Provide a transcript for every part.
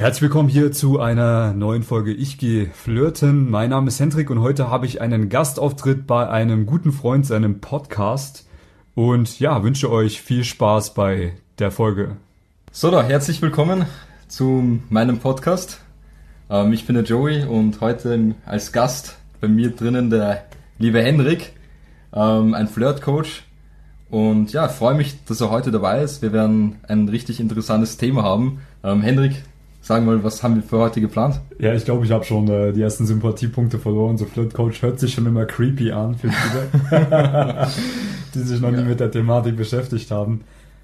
Herzlich willkommen hier zu einer neuen Folge Ich gehe flirten. Mein Name ist Hendrik und heute habe ich einen Gastauftritt bei einem guten Freund seinem Podcast und ja, wünsche euch viel Spaß bei der Folge. So, da herzlich willkommen zu meinem Podcast. Ähm, ich bin der Joey und heute als Gast bei mir drinnen der liebe Hendrik, ähm, ein Flirt-Coach. Und ja, freue mich, dass er heute dabei ist. Wir werden ein richtig interessantes Thema haben. Ähm, Hendrik, Sagen wir mal, was haben wir für heute geplant? Ja, ich glaube, ich habe schon äh, die ersten Sympathiepunkte verloren. So Flirt Coach hört sich schon immer creepy an für viele, die sich noch ja. nie mit der Thematik beschäftigt haben.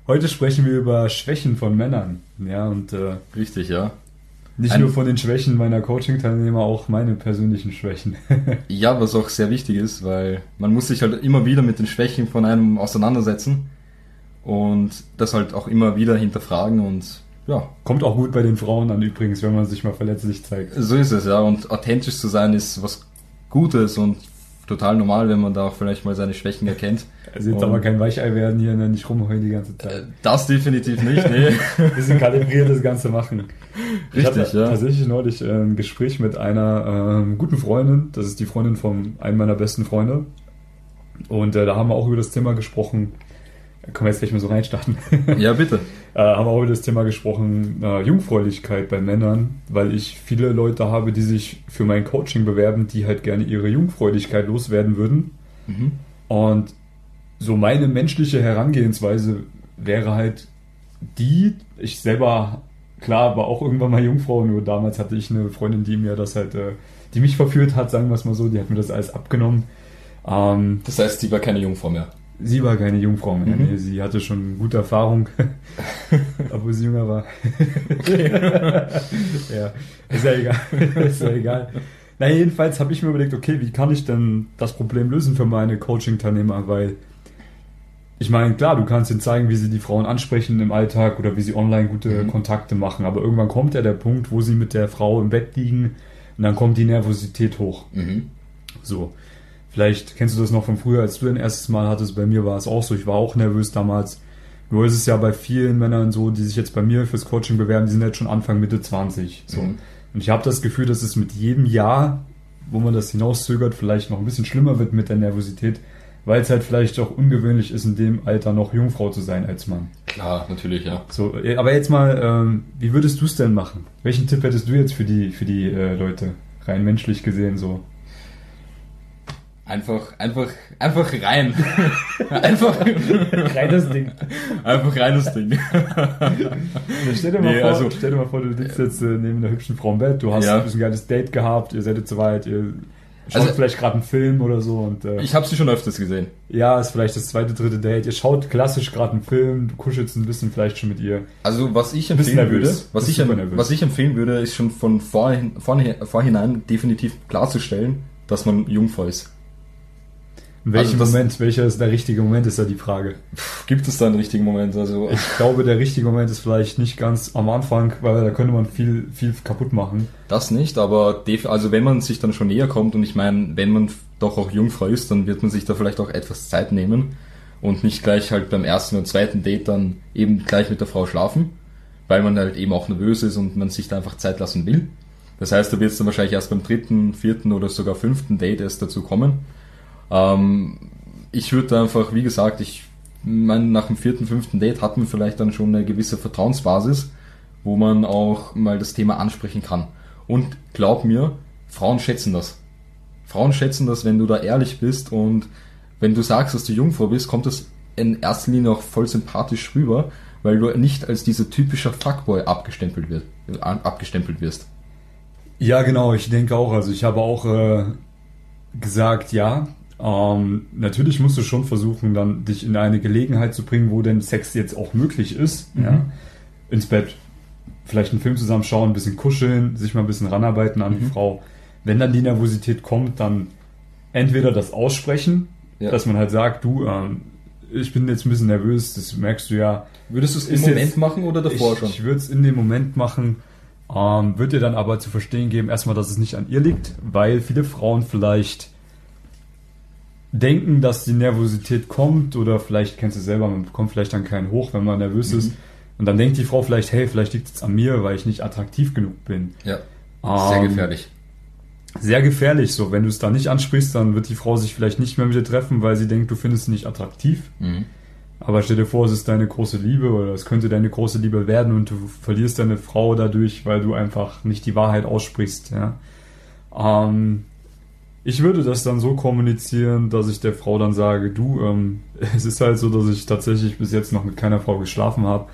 Heute sprechen wir über Schwächen von Männern. Ja, und äh, richtig, ja. Nicht Ein, nur von den Schwächen meiner Coaching-Teilnehmer, auch meine persönlichen Schwächen. ja, was auch sehr wichtig ist, weil man muss sich halt immer wieder mit den Schwächen von einem auseinandersetzen und das halt auch immer wieder hinterfragen und ja. Kommt auch gut bei den Frauen an übrigens, wenn man sich mal verletzlich zeigt. So ist es, ja. Und authentisch zu sein ist was Gutes und total normal, wenn man da auch vielleicht mal seine Schwächen erkennt. Also jetzt und aber kein Weichei werden hier, ne, nicht rumheulen die ganze Zeit. Äh, das definitiv nicht, nee. Bisschen kalibriert das Ganze machen. Richtig, ich ja. tatsächlich neulich äh, ein Gespräch mit einer ähm, guten Freundin, das ist die Freundin von einem meiner besten Freunde. Und äh, da haben wir auch über das Thema gesprochen, können wir jetzt gleich mal so reinstarten. Ja, bitte. äh, haben wir auch über das Thema gesprochen, äh, Jungfräulichkeit bei Männern, weil ich viele Leute habe, die sich für mein Coaching bewerben, die halt gerne ihre Jungfräulichkeit loswerden würden. Mhm. Und so meine menschliche Herangehensweise wäre halt die, ich selber, klar, war auch irgendwann mal Jungfrau, nur damals hatte ich eine Freundin, die mir das halt, äh, die mich verführt hat, sagen wir es mal so, die hat mir das alles abgenommen. Ähm, das heißt, sie war keine Jungfrau mehr. Sie war keine Jungfrau mehr. Mhm. Nee, sie hatte schon gute Erfahrung, obwohl sie jünger war. ja, ist ja egal. ist ja egal. Na, jedenfalls habe ich mir überlegt, okay, wie kann ich denn das Problem lösen für meine Coaching-Teilnehmer? Weil ich meine, klar, du kannst ihnen zeigen, wie sie die Frauen ansprechen im Alltag oder wie sie online gute mhm. Kontakte machen, aber irgendwann kommt ja der Punkt, wo sie mit der Frau im Bett liegen und dann kommt die Nervosität hoch. Mhm. So. Vielleicht kennst du das noch von früher, als du dein erstes Mal hattest. Bei mir war es auch so. Ich war auch nervös damals. Nur ist es ja bei vielen Männern so, die sich jetzt bei mir fürs Coaching bewerben, die sind jetzt schon Anfang, Mitte 20. So. Mhm. Und ich habe das Gefühl, dass es mit jedem Jahr, wo man das hinauszögert, vielleicht noch ein bisschen schlimmer wird mit der Nervosität, weil es halt vielleicht auch ungewöhnlich ist, in dem Alter noch Jungfrau zu sein als Mann. Klar, natürlich, ja. So, aber jetzt mal, ähm, wie würdest du es denn machen? Welchen Tipp hättest du jetzt für die, für die äh, Leute, rein menschlich gesehen so? Einfach, einfach, einfach rein. einfach rein das Ding. Einfach rein das Ding. stell, dir mal nee, vor, also, stell dir mal vor, du liegst jetzt äh, neben einer hübschen Frau im Bett, du hast ja. ein geiles Date gehabt, ihr seid jetzt soweit, ihr schaut also, vielleicht gerade einen Film oder so. Und, äh, ich habe sie schon öfters gesehen. Ja, ist vielleicht das zweite, dritte Date. Ihr schaut klassisch gerade einen Film, du kuschelst ein bisschen vielleicht schon mit ihr. Also was ich empfehlen würde, was ich, was ich empfehlen würde, ist schon von vorhin, vorhin, vorhinein definitiv klarzustellen, dass man Jungfrau ist. In welchem also Moment, welcher ist der richtige Moment, ist ja die Frage. Gibt es da einen richtigen Moment? Also ich glaube, der richtige Moment ist vielleicht nicht ganz am Anfang, weil da könnte man viel, viel kaputt machen. Das nicht, aber also wenn man sich dann schon näher kommt und ich meine, wenn man doch auch Jungfrau ist, dann wird man sich da vielleicht auch etwas Zeit nehmen und nicht gleich halt beim ersten und zweiten Date dann eben gleich mit der Frau schlafen, weil man halt eben auch nervös ist und man sich da einfach Zeit lassen will. Das heißt, da wird es dann wahrscheinlich erst beim dritten, vierten oder sogar fünften Date erst dazu kommen ähm, ich würde einfach, wie gesagt, ich meine, nach dem vierten, fünften Date hat man vielleicht dann schon eine gewisse Vertrauensbasis, wo man auch mal das Thema ansprechen kann. Und glaub mir, Frauen schätzen das. Frauen schätzen das, wenn du da ehrlich bist und wenn du sagst, dass du Jungfrau bist, kommt das in erster Linie auch voll sympathisch rüber, weil du nicht als dieser typischer Fuckboy abgestempelt, wird, abgestempelt wirst. Ja, genau, ich denke auch. Also ich habe auch äh, gesagt, ja, ähm, natürlich musst du schon versuchen, dann dich in eine Gelegenheit zu bringen, wo denn Sex jetzt auch möglich ist. Mhm. Ja? Ins Bett, vielleicht einen Film zusammen schauen, ein bisschen kuscheln, sich mal ein bisschen ranarbeiten an mhm. die Frau. Wenn dann die Nervosität kommt, dann entweder das aussprechen, ja. dass man halt sagt, du, ähm, ich bin jetzt ein bisschen nervös, das merkst du ja. Würdest du es im Moment jetzt, machen oder davor ich, schon? Ich würde es in dem Moment machen. Ähm, wird dir dann aber zu verstehen geben, erstmal, dass es nicht an ihr liegt, weil viele Frauen vielleicht denken, dass die Nervosität kommt oder vielleicht kennst du selber, man bekommt vielleicht dann keinen hoch, wenn man nervös mhm. ist, Und dann denkt die Frau vielleicht, hey, vielleicht liegt es an mir, weil ich nicht attraktiv genug bin. Ja. Sehr Ähm, gefährlich. Sehr gefährlich so. Wenn du es da nicht ansprichst, dann wird die Frau sich vielleicht nicht mehr mit dir treffen, weil sie denkt, du findest sie nicht attraktiv. Mhm. Aber stell dir vor, es ist deine große Liebe oder es könnte deine große Liebe werden und du verlierst deine Frau dadurch, weil du einfach nicht die Wahrheit aussprichst. Ja. Ähm, ich würde das dann so kommunizieren, dass ich der Frau dann sage, du, ähm, es ist halt so, dass ich tatsächlich bis jetzt noch mit keiner Frau geschlafen habe.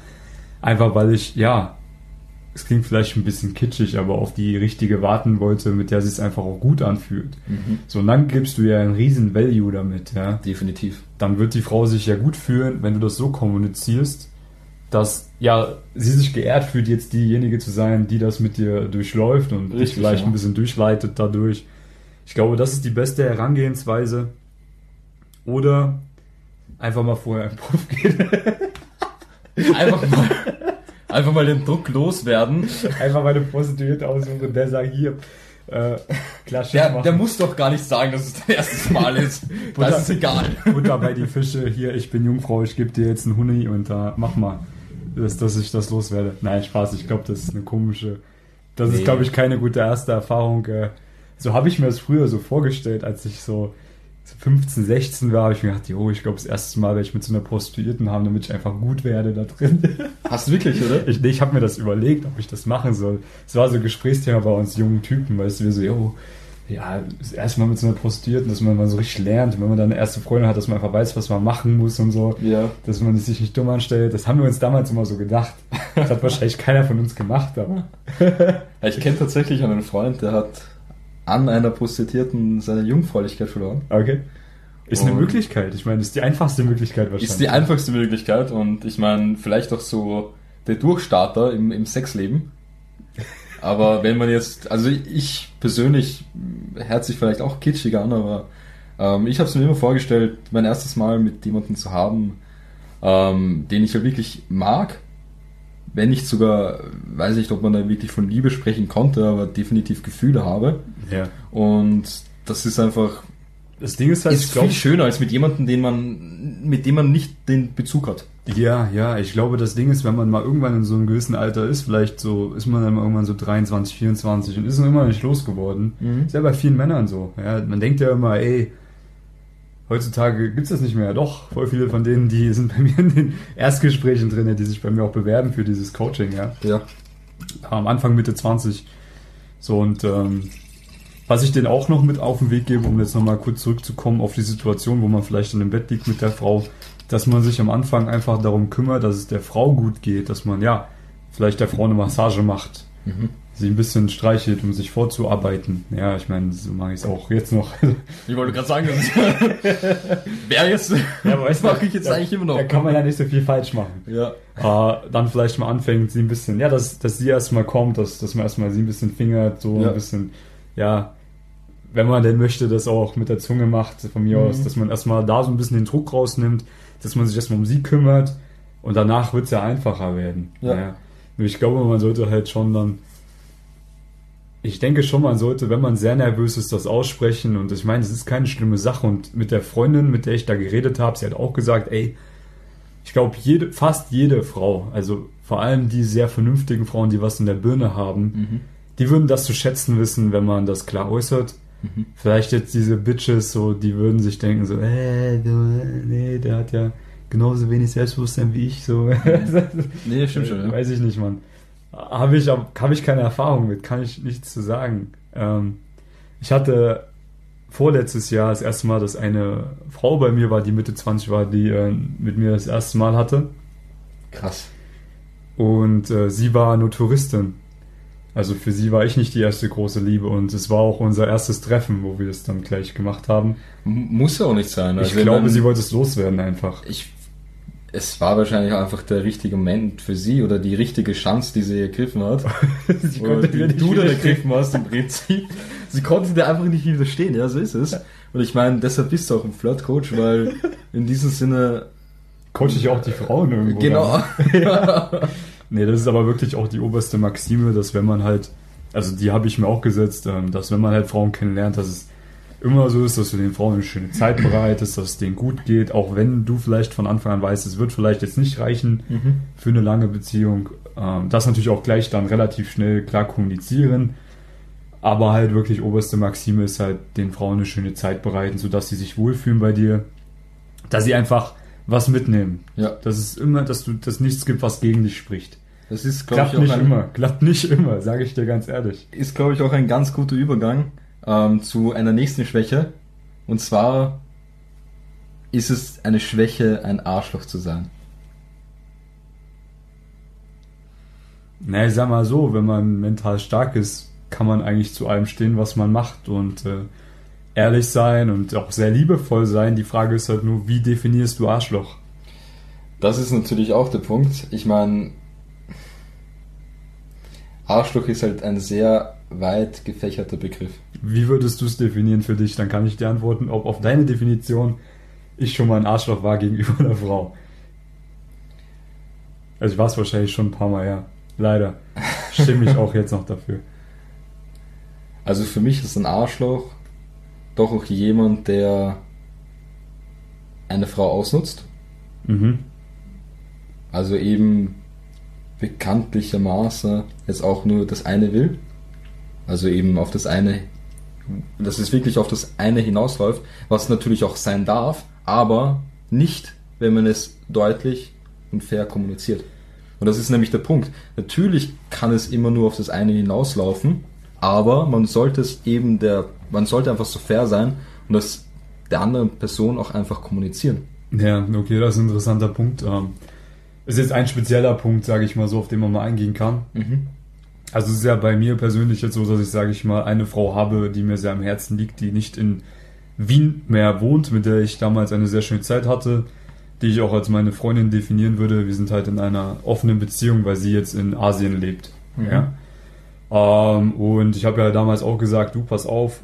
Einfach weil ich, ja, es klingt vielleicht ein bisschen kitschig, aber auf die richtige warten wollte, mit der sich es einfach auch gut anfühlt. Mhm. So, und dann gibst du ja einen riesen Value damit, ja Definitiv. dann wird die Frau sich ja gut fühlen, wenn du das so kommunizierst, dass ja sie sich geehrt fühlt, jetzt diejenige zu sein, die das mit dir durchläuft und dich Richtig, vielleicht ja. ein bisschen durchleitet dadurch. Ich glaube, das ist die beste Herangehensweise. Oder einfach mal vorher im Puff gehen. Einfach mal, einfach mal den Druck loswerden. einfach mal eine Prostituierte aussuchen und der sagt hier, äh, klar, Der, der muss doch gar nicht sagen, dass es dein erstes Mal ist. Das ist egal. Butter bei die Fische, hier, ich bin Jungfrau, ich gebe dir jetzt einen Huni und da mach mal, dass, dass ich das loswerde. Nein, Spaß, ich glaube, das ist eine komische, das ist, Nee. glaube ich, keine gute erste Erfahrung. Äh, so habe ich mir das früher so vorgestellt, als ich so, so 15, 16 war, habe ich mir gedacht, jo, ich glaube, das erste Mal werde ich mit so einer Prostituierten haben, damit ich einfach gut werde da drin. Hast du wirklich, oder? Ich, nee, ich habe mir das überlegt, ob ich das machen soll. Es war so ein Gesprächsthema bei uns jungen Typen, weißt du, wir so, jo, ja, das erste Mal mit so einer Prostituierten, dass man mal so richtig lernt, wenn man dann eine erste Freundin hat, dass man einfach weiß, was man machen muss und so, Ja. dass man sich nicht dumm anstellt. Das haben wir uns damals immer so gedacht. Das hat wahrscheinlich keiner von uns gemacht, aber Ich kenne tatsächlich einen Freund, der hat an einer Prostituierten seine Jungfräulichkeit verloren. okay. Ist eine Und- Möglichkeit. Ich meine, das ist die einfachste Möglichkeit wahrscheinlich. Ist die einfachste Möglichkeit und ich meine, vielleicht auch so der Durchstarter im, im Sexleben. Aber wenn man jetzt, also ich persönlich hört sich vielleicht auch kitschig an, aber ähm, ich habe es mir immer vorgestellt, mein erstes Mal mit jemandem zu haben, ähm, den ich ja wirklich mag. Wenn nicht sogar, weiß nicht, ob man da wirklich von Liebe sprechen konnte, aber definitiv Gefühle habe. Ja. Und das ist einfach, Das Ding ist halt, ist ich glaube, viel schöner als mit jemandem, den man, mit dem man nicht den Bezug hat. Ja, ja, ich glaube, das Ding ist, wenn man mal irgendwann in so einem gewissen Alter ist, vielleicht so, ist man dann mal irgendwann so 23, 24 und ist noch immer nicht losgeworden. Mhm. Ist ja bei vielen Männern so. Ja, man denkt ja immer, ey, heutzutage gibt's das nicht mehr. Doch, voll viele von denen, die sind bei mir in den Erstgesprächen drin, die sich bei mir auch bewerben für dieses Coaching, ja. Ja. Am Anfang Mitte 20. So, und ähm, was ich denen auch noch mit auf den Weg gebe, um jetzt nochmal kurz zurückzukommen auf die Situation, wo man vielleicht in dem Bett liegt mit der Frau, dass man sich am Anfang einfach darum kümmert, dass es der Frau gut geht, dass man ja vielleicht der Frau eine Massage macht, Mhm. Sie ein bisschen streichelt, um sich vorzuarbeiten. Ja, ich meine, so mache ich es auch jetzt noch. Ich wollte gerade sagen, wäre jetzt, Ja, aber das mache ich jetzt da- eigentlich immer noch. Da kann man ja nicht so viel falsch machen. ja. äh, dann vielleicht mal anfängt, sie ein bisschen, ja, dass, dass sie erstmal kommt, dass, dass man erstmal sie ein bisschen fingert, so Ja. ein bisschen, ja, wenn man denn möchte, das auch mit der Zunge macht, von mir Mhm. aus, dass man erstmal da so ein bisschen den Druck rausnimmt, dass man sich erstmal um sie kümmert und danach wird es ja einfacher werden. Ja. Nur ich glaube, man sollte halt schon dann, ich denke schon, man sollte, wenn man sehr nervös ist, das aussprechen und ich meine, es ist keine schlimme Sache und mit der Freundin, mit der ich da geredet habe, sie hat auch gesagt, ey, ich glaube, jede, fast jede Frau, also vor allem die sehr vernünftigen Frauen, die was in der Birne haben, Mhm. die würden das zu schätzen wissen, wenn man das klar äußert. Mhm. Vielleicht jetzt diese Bitches, so, die würden sich denken, so, äh, du, nee, der hat ja genauso wenig Selbstbewusstsein wie ich, so. Nee, stimmt schon, ja. Weiß ich nicht, Mann. Habe ich, hab ich keine Erfahrung mit, kann ich nichts zu sagen. Ähm, ich hatte vorletztes Jahr das erste Mal, dass eine Frau bei mir war, die Mitte 20 war, die äh, mit mir das erste Mal hatte. Krass. Und äh, sie war nur Touristin. Also für sie war ich nicht die erste große Liebe und es war auch unser erstes Treffen, wo wir das dann gleich gemacht haben. Muss ja auch nicht sein. ich Also ich glaube, sie wollte es loswerden einfach. ich, es war wahrscheinlich einfach der richtige Moment für sie oder die richtige Chance, die sie ergriffen hat. sie oder die nicht du dann ergriffen hast im Prinzip. Sie konnte dir einfach nicht widerstehen, ja, so ist es. Und ich meine, deshalb bist du auch ein Flirt-Coach, weil in diesem Sinne, Coach ich auch die Frauen irgendwo. genau. dann. Nee, das ist aber wirklich auch die oberste Maxime, dass wenn man halt, also die habe ich mir auch gesetzt, ähm, dass wenn man halt Frauen kennenlernt, dass es immer so ist, dass du den Frauen eine schöne Zeit bereitest, dass es denen gut geht, auch wenn du vielleicht von Anfang an weißt, es wird vielleicht jetzt nicht reichen Mhm. für eine lange Beziehung. Ähm, das natürlich auch gleich dann relativ schnell klar kommunizieren. Aber halt wirklich oberste Maxime ist halt, den Frauen eine schöne Zeit bereiten, sodass sie sich wohlfühlen bei dir. Dass sie einfach was mitnehmen. Ja, Dass es immer, dass du, dass nichts gibt, was gegen dich spricht. das ist, glaube ich, auch nicht ein, immer. Klappt nicht immer, sage ich dir ganz ehrlich. ist, glaube ich, auch ein ganz guter Übergang ähm, zu einer nächsten Schwäche. Und zwar ist es eine Schwäche, ein Arschloch zu sein. Na, ich sag mal so, wenn man mental stark ist, kann man eigentlich zu allem stehen, was man macht und äh, ehrlich sein und auch sehr liebevoll sein. Die Frage ist halt nur, wie definierst du Arschloch? Das ist natürlich auch der Punkt. Ich meine, Arschloch ist halt ein sehr weit gefächerter Begriff. Wie würdest du es definieren für dich? Dann kann ich dir antworten, ob auf deine Definition ich schon mal ein Arschloch war gegenüber einer Frau. Also ich war es wahrscheinlich schon ein paar Mal, ja. Leider. Stimme ich auch jetzt noch dafür. Also für mich ist ein Arschloch doch auch jemand, der eine Frau ausnutzt. Mhm. Also eben bekanntlichermaßen jetzt auch nur das eine will. Also eben auf das eine, dass es wirklich auf das eine hinausläuft, was natürlich auch sein darf, aber nicht, wenn man es deutlich und fair kommuniziert. Und das ist nämlich der Punkt. Natürlich kann es immer nur auf das eine hinauslaufen, aber man sollte es eben der, man sollte einfach so fair sein und das der anderen Person auch einfach kommunizieren. Ja, okay, das ist ein interessanter Punkt. Ähm, ist jetzt ein spezieller Punkt, sage ich mal so, auf den man mal eingehen kann. Mhm. Also es ist ja bei mir persönlich jetzt so, dass ich, sage ich mal, eine Frau habe, die mir sehr am Herzen liegt, die nicht in Wien mehr wohnt, mit der ich damals eine sehr schöne Zeit hatte, die ich auch als meine Freundin definieren würde. Wir sind halt in einer offenen Beziehung, weil sie jetzt in Asien lebt. Mhm. Ja. Ähm, und ich habe ja damals auch gesagt, du pass auf,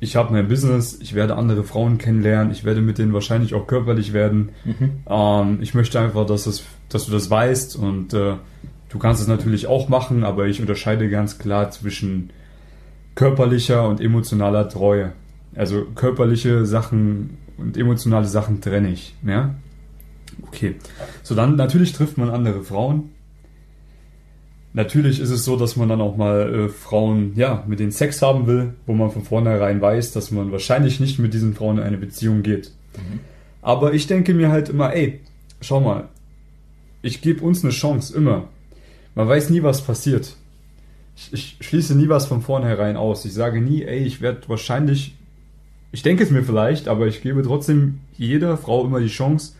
ich habe mein Business, ich werde andere Frauen kennenlernen, ich werde mit denen wahrscheinlich auch körperlich werden. Mhm. Ähm, ich möchte einfach, dass, es, dass du das weißt und äh, du kannst es natürlich auch machen, aber ich unterscheide ganz klar zwischen körperlicher und emotionaler Treue. Also körperliche Sachen und emotionale Sachen trenne ich. Ja? Okay. So, dann natürlich trifft man andere Frauen. Natürlich ist es so, dass man dann auch mal äh, Frauen, ja, mit denen Sex haben will, wo man von vornherein weiß, dass man wahrscheinlich nicht mit diesen Frauen in eine Beziehung geht. Aber ich denke mir halt immer, ey, schau mal, ich gebe uns eine Chance, immer. Man weiß nie, was passiert. Ich, ich schließe nie was von vornherein aus. Ich sage nie, ey, ich werde wahrscheinlich, ich denke es mir vielleicht, aber ich gebe trotzdem jeder Frau immer die Chance,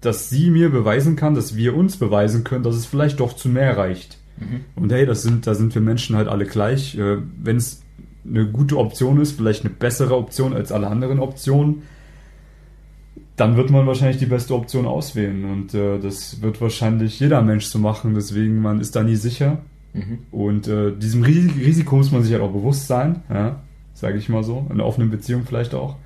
dass sie mir beweisen kann, dass wir uns beweisen können, dass es vielleicht doch zu mehr reicht. Mhm. Und hey, das sind, da sind wir Menschen halt alle gleich. Äh, Wenn es eine gute Option ist, vielleicht eine bessere Option als alle anderen Optionen, dann wird man wahrscheinlich die beste Option auswählen. Und äh, das wird wahrscheinlich jeder Mensch so machen. Deswegen, man ist da nie sicher. Mhm. Und äh, diesem Ris Risiko muss man sich halt auch bewusst sein, ja, sage ich mal so, in einer offenen Beziehung vielleicht auch.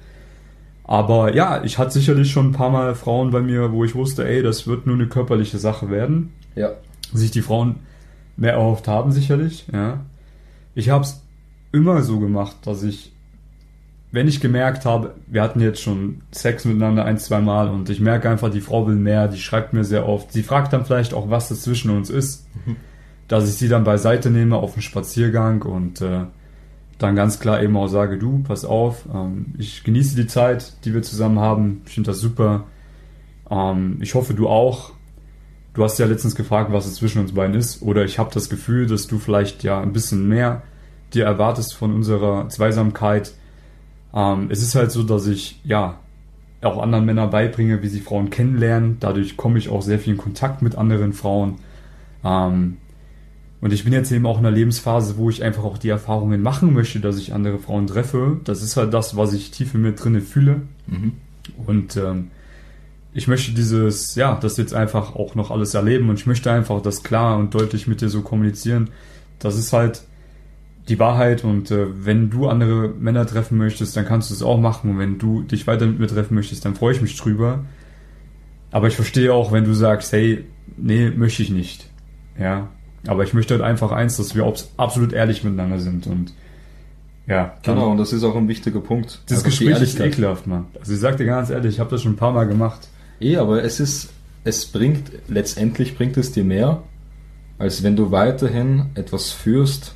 Aber ja, ich hatte sicherlich schon ein paar Mal Frauen bei mir, wo ich wusste, ey, das wird nur eine körperliche Sache werden. Ja. Sich die Frauen mehr erhofft haben, sicherlich, ja. Ich habe es immer so gemacht, dass ich, wenn ich gemerkt habe, wir hatten jetzt schon Sex miteinander ein, zwei Mal und ich merke einfach, die Frau will mehr, die schreibt mir sehr oft, sie fragt dann vielleicht auch, was das zwischen uns ist, dass ich sie dann beiseite nehme auf einen Spaziergang und äh, dann ganz klar eben auch sage, du, pass auf, ähm, ich genieße die Zeit, die wir zusammen haben, ich finde das super. Ähm, ich hoffe, du auch. Du hast ja letztens gefragt, was es zwischen uns beiden ist, oder ich habe das Gefühl, dass du vielleicht ja ein bisschen mehr dir erwartest von unserer Zweisamkeit. Ähm, es ist halt so, dass ich ja auch anderen Männern beibringe, wie sie Frauen kennenlernen. Dadurch komme ich auch sehr viel in Kontakt mit anderen Frauen. Ähm, und ich bin jetzt eben auch in einer Lebensphase, wo ich einfach auch die Erfahrungen machen möchte, dass ich andere Frauen treffe. Das ist halt das, was ich tief in mir drinne fühle. Mhm. Und ähm, ich möchte dieses, ja, das jetzt einfach auch noch alles erleben und ich möchte einfach das klar und deutlich mit dir so kommunizieren. Das ist halt die Wahrheit und äh, wenn du andere Männer treffen möchtest, dann kannst du es auch machen und wenn du dich weiter mit mir treffen möchtest, dann freue ich mich drüber. Aber ich verstehe auch, wenn du sagst, hey, nee, möchte ich nicht. Ja, aber ich möchte halt einfach eins, dass wir abs- absolut ehrlich miteinander sind und Ja, Genau, und das ist auch ein wichtiger Punkt. Das die Gespräch ist ekelhaft, Mann. Also ich sag dir ganz ehrlich, ich habe das schon ein paar Mal gemacht. Eh, aber es ist, es bringt, letztendlich bringt es dir mehr, als wenn du weiterhin etwas führst,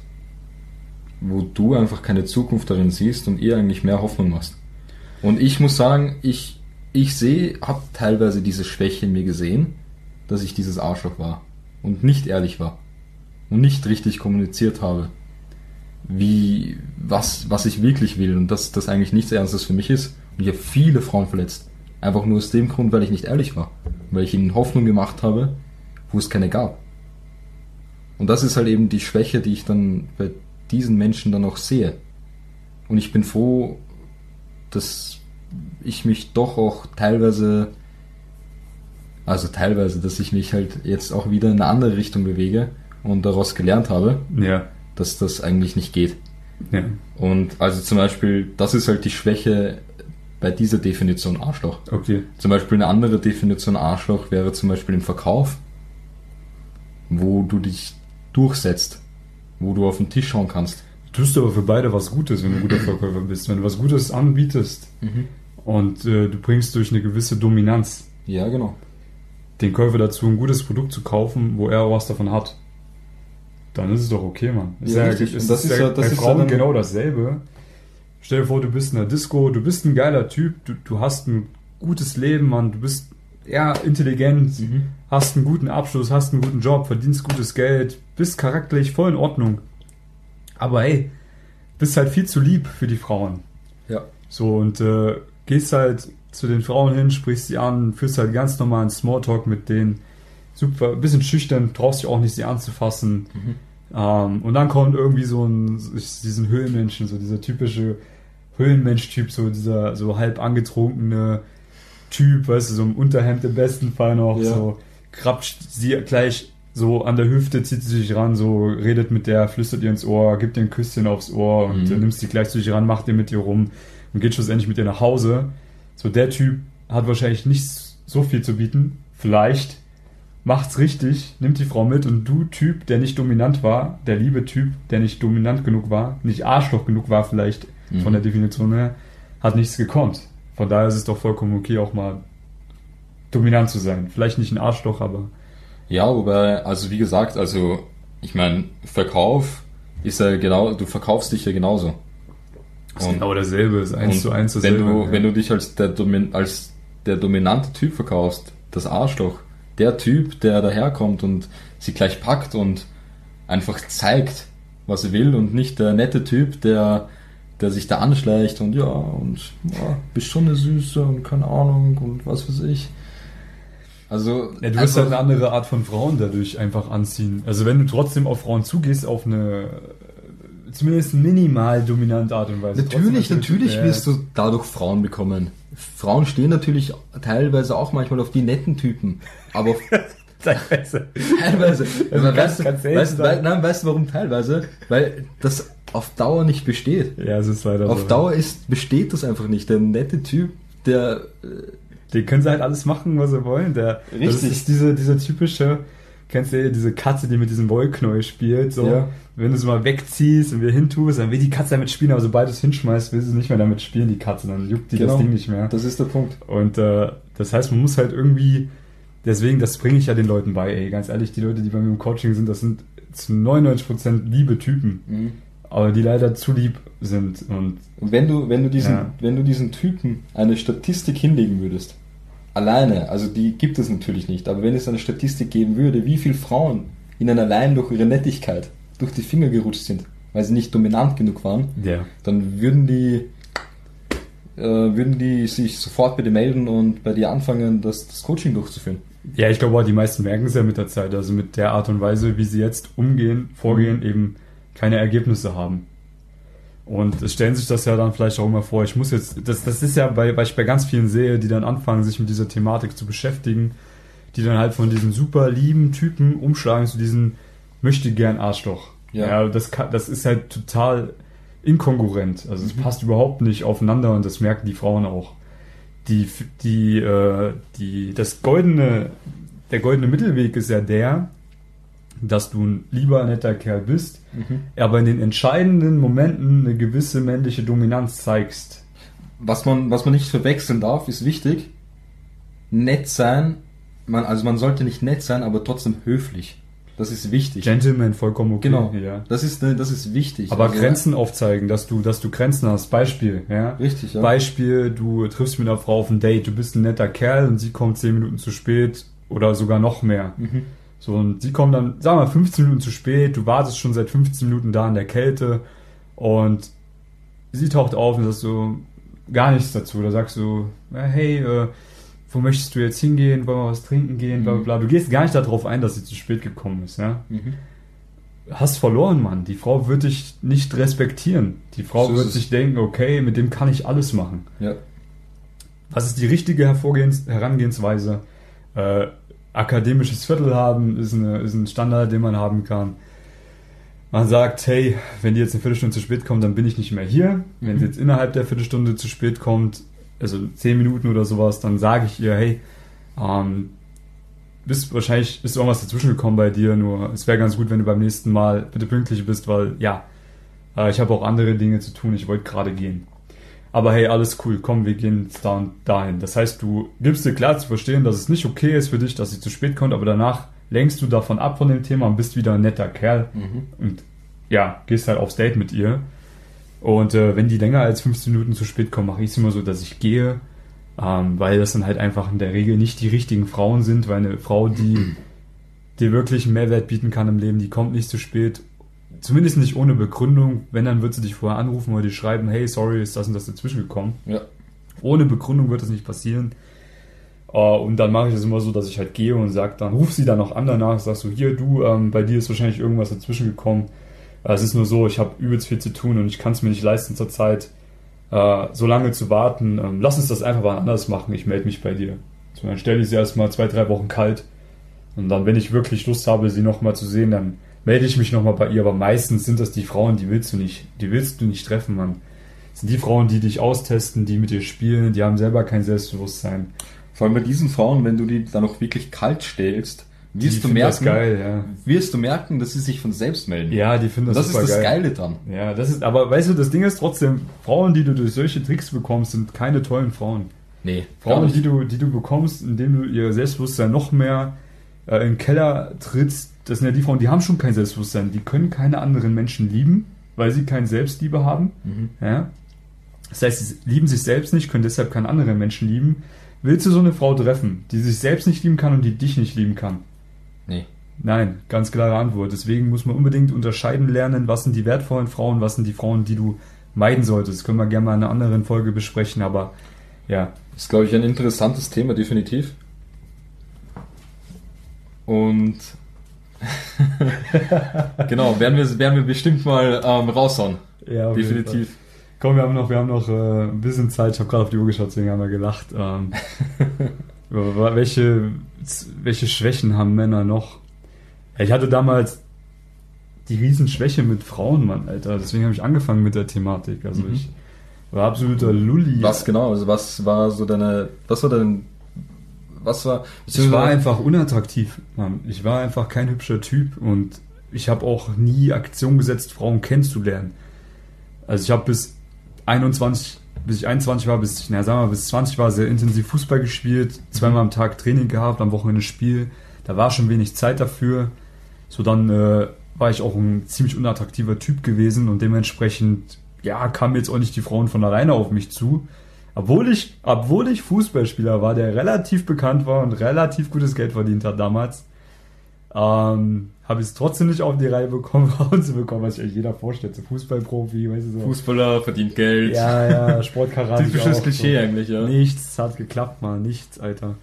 wo du einfach keine Zukunft darin siehst und ihr eigentlich mehr Hoffnung machst. Und ich muss sagen, ich, ich sehe, habe teilweise diese Schwäche in mir gesehen, dass ich dieses Arschloch war und nicht ehrlich war und nicht richtig kommuniziert habe, wie, was, was ich wirklich will und dass das eigentlich nichts Ernstes für mich ist. Und ich habe viele Frauen verletzt. Einfach nur aus dem Grund, weil ich nicht ehrlich war. Weil ich ihnen Hoffnung gemacht habe, wo es keine gab. Und das ist halt eben die Schwäche, die ich dann bei diesen Menschen dann auch sehe. Und ich bin froh, dass ich mich doch auch teilweise, also teilweise, dass ich mich halt jetzt auch wieder in eine andere Richtung bewege und daraus gelernt habe, Ja. dass das eigentlich nicht geht. Ja. Und also zum Beispiel, das ist halt die Schwäche bei dieser Definition Arschloch. Okay. Zum Beispiel eine andere Definition Arschloch wäre zum Beispiel im Verkauf, wo du dich durchsetzt, wo du auf den Tisch schauen kannst. Tust du aber für beide was Gutes, wenn du ein guter Verkäufer bist. Wenn du was Gutes anbietest und äh, du bringst durch eine gewisse Dominanz Ja, genau. den Käufer dazu, ein gutes Produkt zu kaufen, wo er auch was davon hat, dann ist es doch okay, Mann. Ja, richtig. es Und das ist ja ja- das bei ist ja Frauen dann- genau dasselbe. Stell dir vor, du bist in einer Disco, du bist ein geiler Typ, du, du hast ein gutes Leben, Mann, du bist ja intelligent, Mhm. hast einen guten Abschluss, hast einen guten Job, verdienst gutes Geld, bist charakterlich voll in Ordnung. Aber hey, bist halt viel zu lieb für die Frauen. Ja. So, und äh, gehst halt zu den Frauen hin, sprichst sie an, führst halt ganz normalen Smalltalk mit denen. Super, ein bisschen schüchtern, traust dich auch nicht, sie anzufassen. Ähm, und dann kommt irgendwie so ein, diesen Höhlenmenschen, so dieser typische Höhlenmensch-Typ, so dieser so halb angetrunkene Typ, weißt du, so im Unterhemd im besten Fall noch, Ja. so krapscht sie gleich so an der Hüfte, zieht sie sich ran, so redet mit der, flüstert ihr ins Ohr, gibt ihr ein Küsschen aufs Ohr und Mhm. nimmst sie gleich zu sich ran, macht ihr mit ihr rum und geht schlussendlich mit ihr nach Hause. So, der Typ hat wahrscheinlich nicht so viel zu bieten. Vielleicht macht's richtig, nimmt die Frau mit und du Typ, der nicht dominant war, der liebe Typ, der nicht dominant genug war, nicht Arschloch genug war vielleicht Mhm. von der Definition her, hat nichts gekonnt. Von daher ist es doch vollkommen okay, auch mal dominant zu sein. Vielleicht nicht ein Arschloch, aber Ja, wobei, also wie gesagt, also ich meine, Verkauf ist ja genau, du verkaufst dich ja genauso. ist genau dasselbe, ist eins und zu eins wenn dasselbe. du, wenn du dich als der, Domin als der dominante Typ verkaufst, das Arschloch, der Typ, der daherkommt und sie gleich packt und einfach zeigt, was er will und nicht der nette Typ, der, der sich da anschleicht und ja, und ja, bist schon eine Süße und keine Ahnung und was weiß ich. Also, Ja, du wirst halt einfach- eine andere Art von Frauen dadurch einfach anziehen. Also wenn du trotzdem auf Frauen zugehst, auf eine äh, zumindest minimal dominante Art und Weise. Natürlich, Trotzdem natürlich ja, wirst du dadurch Frauen bekommen. Frauen stehen natürlich teilweise auch manchmal auf die netten Typen. Aber teilweise. teilweise. Also ganz- weißt, du, ganz weißt, sein. wei- nein, weißt du warum teilweise? Weil das auf Dauer nicht besteht. Ja, es ist leider Auf so. Dauer ist, besteht das einfach nicht. Der nette Typ, der Die können sie halt alles machen, was sie wollen. Der, Das Richtig. ist diese, diese typische, kennst du diese Katze, die mit diesem Wollknäuel spielt, so. Ja. Wenn du es mal wegziehst und wieder hintust, dann will die Katze damit spielen, aber sobald du es hinschmeißt, will sie nicht mehr damit spielen, die Katze, dann juckt die das Genau. Ding nicht mehr. das ist der Punkt. Und äh, das heißt, man muss halt irgendwie, deswegen, das bringe ich ja den Leuten bei, ey, ganz ehrlich, die Leute, die bei mir im Coaching sind, das sind zu 99% liebe Typen, aber die leider zu lieb sind und Und wenn du, wenn du diesen, Ja. wenn du diesen Typen eine Statistik hinlegen würdest, alleine, also die gibt es natürlich nicht, aber wenn es eine Statistik geben würde, wie viele Frauen ihnen allein durch ihre Nettigkeit durch die Finger gerutscht sind, weil sie nicht dominant genug waren, ja. dann würden die, äh, würden die sich sofort bei dir melden und bei dir anfangen, das, das Coaching durchzuführen. Ja, ich glaube auch, die meisten merken es ja mit der Zeit, also mit der Art und Weise, wie sie jetzt umgehen, vorgehen, eben keine Ergebnisse haben. Und es stellen sich das ja dann vielleicht auch immer vor, ich muss jetzt, das, das ist ja bei, weil ich bei ganz vielen sehe, die dann anfangen, sich mit dieser Thematik zu beschäftigen, die dann halt von diesen super lieben Typen umschlagen zu diesen möchte gern Arschloch. Ja. Ja, das, kann, das ist halt total inkongruent. Also es passt überhaupt nicht aufeinander und das merken die Frauen auch. Die, die, äh, die, das goldene, der goldene Mittelweg ist ja der, dass du ein lieber netter Kerl bist, Mhm. aber in den entscheidenden Momenten eine gewisse männliche Dominanz zeigst. Was man, was man nicht verwechseln darf, ist wichtig. Nett sein, man, also man sollte nicht nett sein, aber trotzdem höflich. Das ist wichtig. Gentleman vollkommen okay. Genau. Ja. Das ist, das ist wichtig. Aber Also, Grenzen aufzeigen, dass du, dass du Grenzen hast. Beispiel, ja. Richtig, ja. Beispiel, du triffst mit einer Frau auf ein Date, du bist ein netter Kerl und sie kommt 10 Minuten zu spät oder sogar noch mehr. Mhm. So, und sie kommt dann, sagen wir mal, 15 Minuten zu spät, du wartest schon seit 15 Minuten da in der Kälte und sie taucht auf und sagst so gar nichts dazu. Da sagst du, hey, äh, wo möchtest du jetzt hingehen? Wollen wir was trinken gehen? Bla, bla, bla. Du gehst gar nicht darauf ein, dass sie zu spät gekommen ist, ja. Mhm. Hast verloren, Mann. Die Frau wird dich nicht respektieren. Die Frau So wird sich denken, okay, mit dem kann ich alles machen. Ja. Was ist die richtige Herangehensweise? Äh, akademisches Viertel haben ist, eine, ist ein Standard, den man haben kann. Man sagt, hey, wenn die jetzt eine Viertelstunde zu spät kommt, dann bin ich nicht mehr hier. Wenn Mhm. sie jetzt innerhalb der Viertelstunde zu spät kommt, also zehn Minuten oder sowas, dann sage ich ihr, hey, ähm, bist wahrscheinlich ist irgendwas dazwischen gekommen bei dir, nur es wäre ganz gut, wenn du beim nächsten Mal bitte pünktlich bist, weil ja, äh, ich habe auch andere Dinge zu tun, ich wollte gerade gehen. Aber hey, alles cool, komm, wir gehen jetzt da und dahin. Das heißt, du gibst dir klar zu verstehen, dass es nicht okay ist für dich, dass sie zu spät kommt, aber danach lenkst du davon ab von dem Thema und bist wieder ein netter Kerl Mhm. und ja, gehst halt aufs Date mit ihr. Und äh, wenn die länger als 15 Minuten zu spät kommen, mache ich es immer so, dass ich gehe, ähm, weil das dann halt einfach in der Regel nicht die richtigen Frauen sind, weil eine Frau, die dir wirklich einen Mehrwert bieten kann im Leben, die kommt nicht zu spät. Zumindest nicht ohne Begründung. Wenn, dann wird sie dich vorher anrufen oder dir schreiben, hey, sorry, ist das und das dazwischen gekommen. Ja. Ohne Begründung wird das nicht passieren. Äh, und dann mache ich das immer so, dass ich halt gehe und sag dann, ruf sie dann noch an danach, sagst du, hier, du, ähm, bei dir ist wahrscheinlich irgendwas dazwischen gekommen. Äh, es ist nur so, ich habe übelst viel zu tun und ich kann es mir nicht leisten zurzeit, äh, so lange zu warten. Ähm, lass uns das einfach mal anders machen, ich melde mich bei dir. So, dann stelle ich sie erstmal zwei, drei Wochen kalt. Und dann, wenn ich wirklich Lust habe, sie nochmal zu sehen, dann melde ich mich nochmal bei ihr. Aber meistens sind das die Frauen, die willst du nicht, die willst du nicht treffen, Mann. Das sind die Frauen, die dich austesten, die mit dir spielen, die haben selber kein Selbstbewusstsein. Vor allem bei diesen Frauen, wenn du die dann auch wirklich kalt stellst, wirst die du merken, geil, ja. wirst du merken, dass sie sich von selbst melden. Ja, die finden das, das ist super das geil. Geile dran. Ja, das ist, aber weißt du, das Ding ist trotzdem, Frauen, die du durch solche Tricks bekommst, sind keine tollen Frauen. Nee, Frauen, die du, die du bekommst, indem du ihr Selbstbewusstsein noch mehr äh, in den Keller trittst, das sind ja die Frauen, die haben schon kein Selbstbewusstsein, die können keine anderen Menschen lieben, weil sie kein Selbstliebe haben. Mhm. Ja? Das heißt, sie lieben sich selbst nicht, können deshalb keine anderen Menschen lieben. Willst du so eine Frau treffen, die sich selbst nicht lieben kann und die dich nicht lieben kann? Nee. Nein, ganz klare Antwort. Deswegen muss man unbedingt unterscheiden lernen, was sind die wertvollen Frauen, was sind die Frauen, die du meiden solltest. Das können wir gerne mal in einer anderen Folge besprechen, aber ja, Das ist, glaube ich, ein interessantes Thema, definitiv. Und genau, werden wir, werden wir bestimmt mal ähm, raushauen. ja jeden Fall. Definitiv. Komm, wir haben noch, wir haben noch äh, ein bisschen Zeit. Ich habe gerade auf die Uhr geschaut, deswegen haben wir gelacht. Ähm, welche, welche Schwächen haben Männer noch? Ich hatte damals die Riesenschwäche mit Frauen, Mann, Alter. Deswegen habe ich angefangen mit der Thematik. Also Mhm. ich war absoluter Lulli. Was genau? Also was war so deine, was war dein, was war, Ich war einfach unattraktiv, Mann. Ich war einfach kein hübscher Typ und ich habe auch nie Aktion gesetzt, Frauen kennenzulernen. Also ich habe bis 21, bis ich 21 war, bis ich, na sagen wir bis 20 war, sehr intensiv Fußball gespielt, zweimal am Tag Training gehabt, am Wochenende Spiel. Da war schon wenig Zeit dafür. So dann äh, war ich auch ein ziemlich unattraktiver Typ gewesen und dementsprechend, ja, kamen jetzt auch nicht die Frauen von alleine auf mich zu. Obwohl ich, obwohl ich Fußballspieler war, der relativ bekannt war und relativ gutes Geld verdient hat damals, ähm, habe ich es trotzdem nicht auf die Reihe bekommen, Frauen zu bekommen, was sich jeder vorstellt. So Fußballprofi, weißt du so. Fußballer, verdient Geld. Ja, ja, Sportkarate. Typisches auch, Klischee so. eigentlich, ja. Nichts hat geklappt, mal nichts, Alter.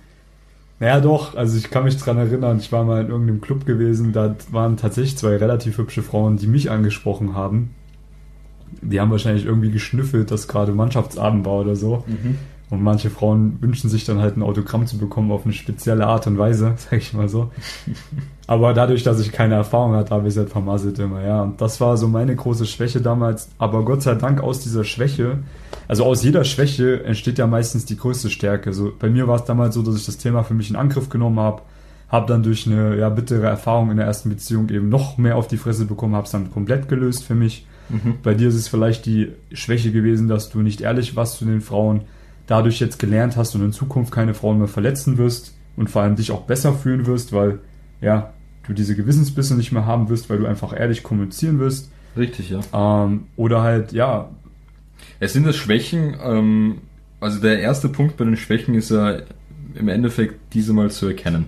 Naja, doch, also ich kann mich dran erinnern, ich war mal in irgendeinem Club gewesen, da waren tatsächlich zwei relativ hübsche Frauen, die mich angesprochen haben. Die haben wahrscheinlich irgendwie geschnüffelt, dass gerade Mannschaftsabend war oder so. Mhm. Und manche Frauen wünschen sich dann halt ein Autogramm zu bekommen auf eine spezielle Art und Weise, sag ich mal so. Aber dadurch, dass ich keine Erfahrung hatte, habe ich es halt vermasselt immer, ja. Und das war so meine große Schwäche damals. Aber Gott sei Dank aus dieser Schwäche, also aus jeder Schwäche entsteht ja meistens die größte Stärke. So, bei mir war es damals so, dass ich das Thema für mich in Angriff genommen habe, Habe dann durch eine ja, bittere Erfahrung in der ersten Beziehung eben noch mehr auf die Fresse bekommen, habe es dann komplett gelöst für mich. Mhm. Bei dir ist es vielleicht die Schwäche gewesen, dass du nicht ehrlich warst zu den Frauen, dadurch jetzt gelernt hast und in Zukunft keine Frauen mehr verletzen wirst und vor allem dich auch besser fühlen wirst, weil ja, du diese Gewissensbisse nicht mehr haben wirst, weil du einfach ehrlich kommunizieren wirst. Richtig, ja. Ähm, oder halt, ja, Es sind das Schwächen, ähm, also der erste Punkt bei den Schwächen ist ja im Endeffekt diese mal zu erkennen.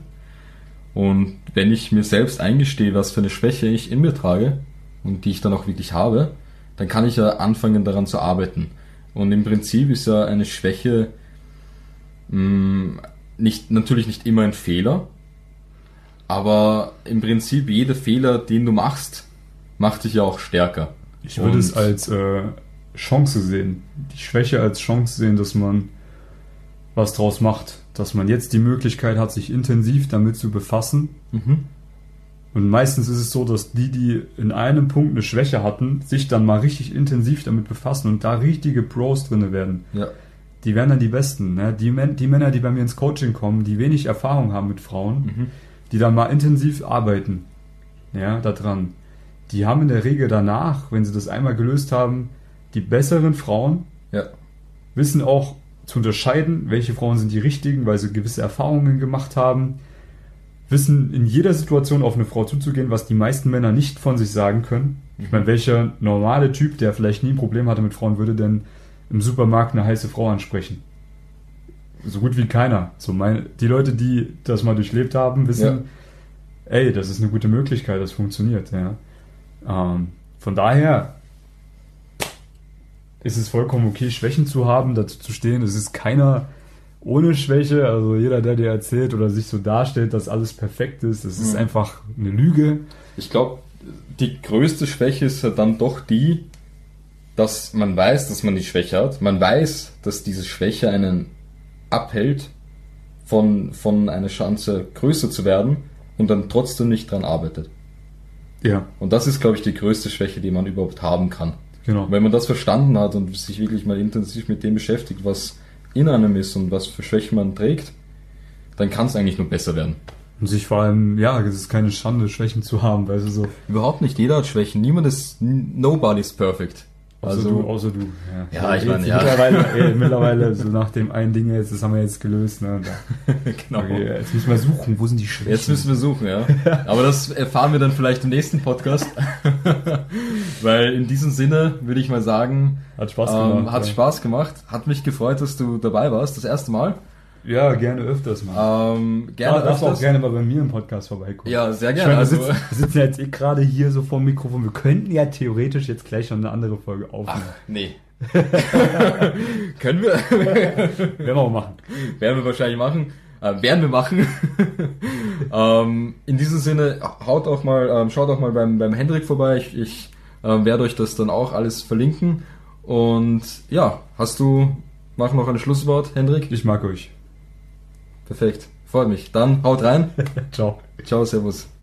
Und wenn ich mir selbst eingestehe, was für eine Schwäche ich in mir trage und die ich dann auch wirklich habe, dann kann ich ja anfangen daran zu arbeiten. Und im Prinzip ist ja eine Schwäche mh, nicht, natürlich nicht immer ein Fehler, aber im Prinzip jeder Fehler, den du machst, macht dich ja auch stärker. ich würde Und- es als äh, Chance sehen. Die Schwäche als Chance sehen, dass man was draus macht. Dass man jetzt die Möglichkeit hat, sich intensiv damit zu befassen. Mhm. Und meistens ist es so, dass die, die in einem Punkt eine Schwäche hatten, sich dann mal richtig intensiv damit befassen und da richtige Pros drinne werden. Ja. Die werden dann die Besten. Ne? Die, Men die Männer, die bei mir ins Coaching kommen, die wenig Erfahrung haben mit Frauen, Mhm. die dann mal intensiv arbeiten, ja, daran. Die haben in der Regel danach, wenn sie das einmal gelöst haben, die besseren Frauen, Ja. wissen auch zu unterscheiden, welche Frauen sind die richtigen, weil sie gewisse Erfahrungen gemacht haben, wissen in jeder Situation auf eine Frau zuzugehen, was die meisten Männer nicht von sich sagen können. Ich meine, welcher normale Typ, der vielleicht nie ein Problem hatte mit Frauen, würde denn im Supermarkt eine heiße Frau ansprechen? So gut wie keiner. So meine, die Leute, die das mal durchlebt haben, wissen, ey, das ist eine gute Möglichkeit, das funktioniert. Ja. Ähm, von daher ist es vollkommen okay, Schwächen zu haben, dazu zu stehen. Es ist keiner ohne Schwäche. Also jeder, der dir erzählt oder sich so darstellt, dass alles perfekt ist, das ist Mhm. einfach eine Lüge. Ich glaube, die größte Schwäche ist ja dann doch die, dass man weiß, dass man die Schwäche hat. Man weiß, dass diese Schwäche einen abhält von, von einer Chance größer zu werden und dann trotzdem nicht dran arbeitet. Ja, Und das ist, glaube ich, die größte Schwäche, die man überhaupt haben kann. genau. Und wenn man das verstanden hat und sich wirklich mal intensiv mit dem beschäftigt, was in einem ist und was für Schwächen man trägt, dann kann es eigentlich nur besser werden. Und sich vor allem, ja, es ist keine Schande, Schwächen zu haben, weißt du so. Überhaupt nicht. Jeder hat Schwächen. Niemand ist, nobody's perfect. Außer Also, du, außer du. Ja, ich Jetzt meine, ja. Mittlerweile, ey, mittlerweile, so nach dem einen Ding jetzt, das haben wir jetzt gelöst. Ne? Genau. okay, jetzt müssen wir suchen, wo sind die Schwächen? Jetzt müssen wir suchen, ja. Aber das erfahren wir dann vielleicht im nächsten Podcast. Weil in diesem Sinne würde ich mal sagen, Hat Spaß gemacht. ähm, hat ja. Spaß gemacht. Hat mich gefreut, dass du dabei warst, das erste Mal. Ja, gerne öfters mal. Ähm, Gerne ja, du auch öfters. gerne mal bei mir im Podcast vorbeikommen. Ja, sehr gerne. meine, wir, also, sitzen, wir sitzen jetzt eh gerade hier so vor dem Mikrofon. Wir könnten ja theoretisch jetzt gleich schon eine andere Folge ach, aufnehmen. nee. Können wir? Werden wir auch machen. werden wir wahrscheinlich machen. Äh, werden wir machen. ähm, in diesem Sinne, haut auch mal, ähm, schaut auch mal beim, beim Hendrik vorbei. Ich, ich ähm, werde euch das dann auch alles verlinken. Und ja, hast du, mach noch ein Schlusswort, Hendrik? Ich mag euch. Perfekt. Freut mich. Dann haut rein. Ciao. Ciao, Servus.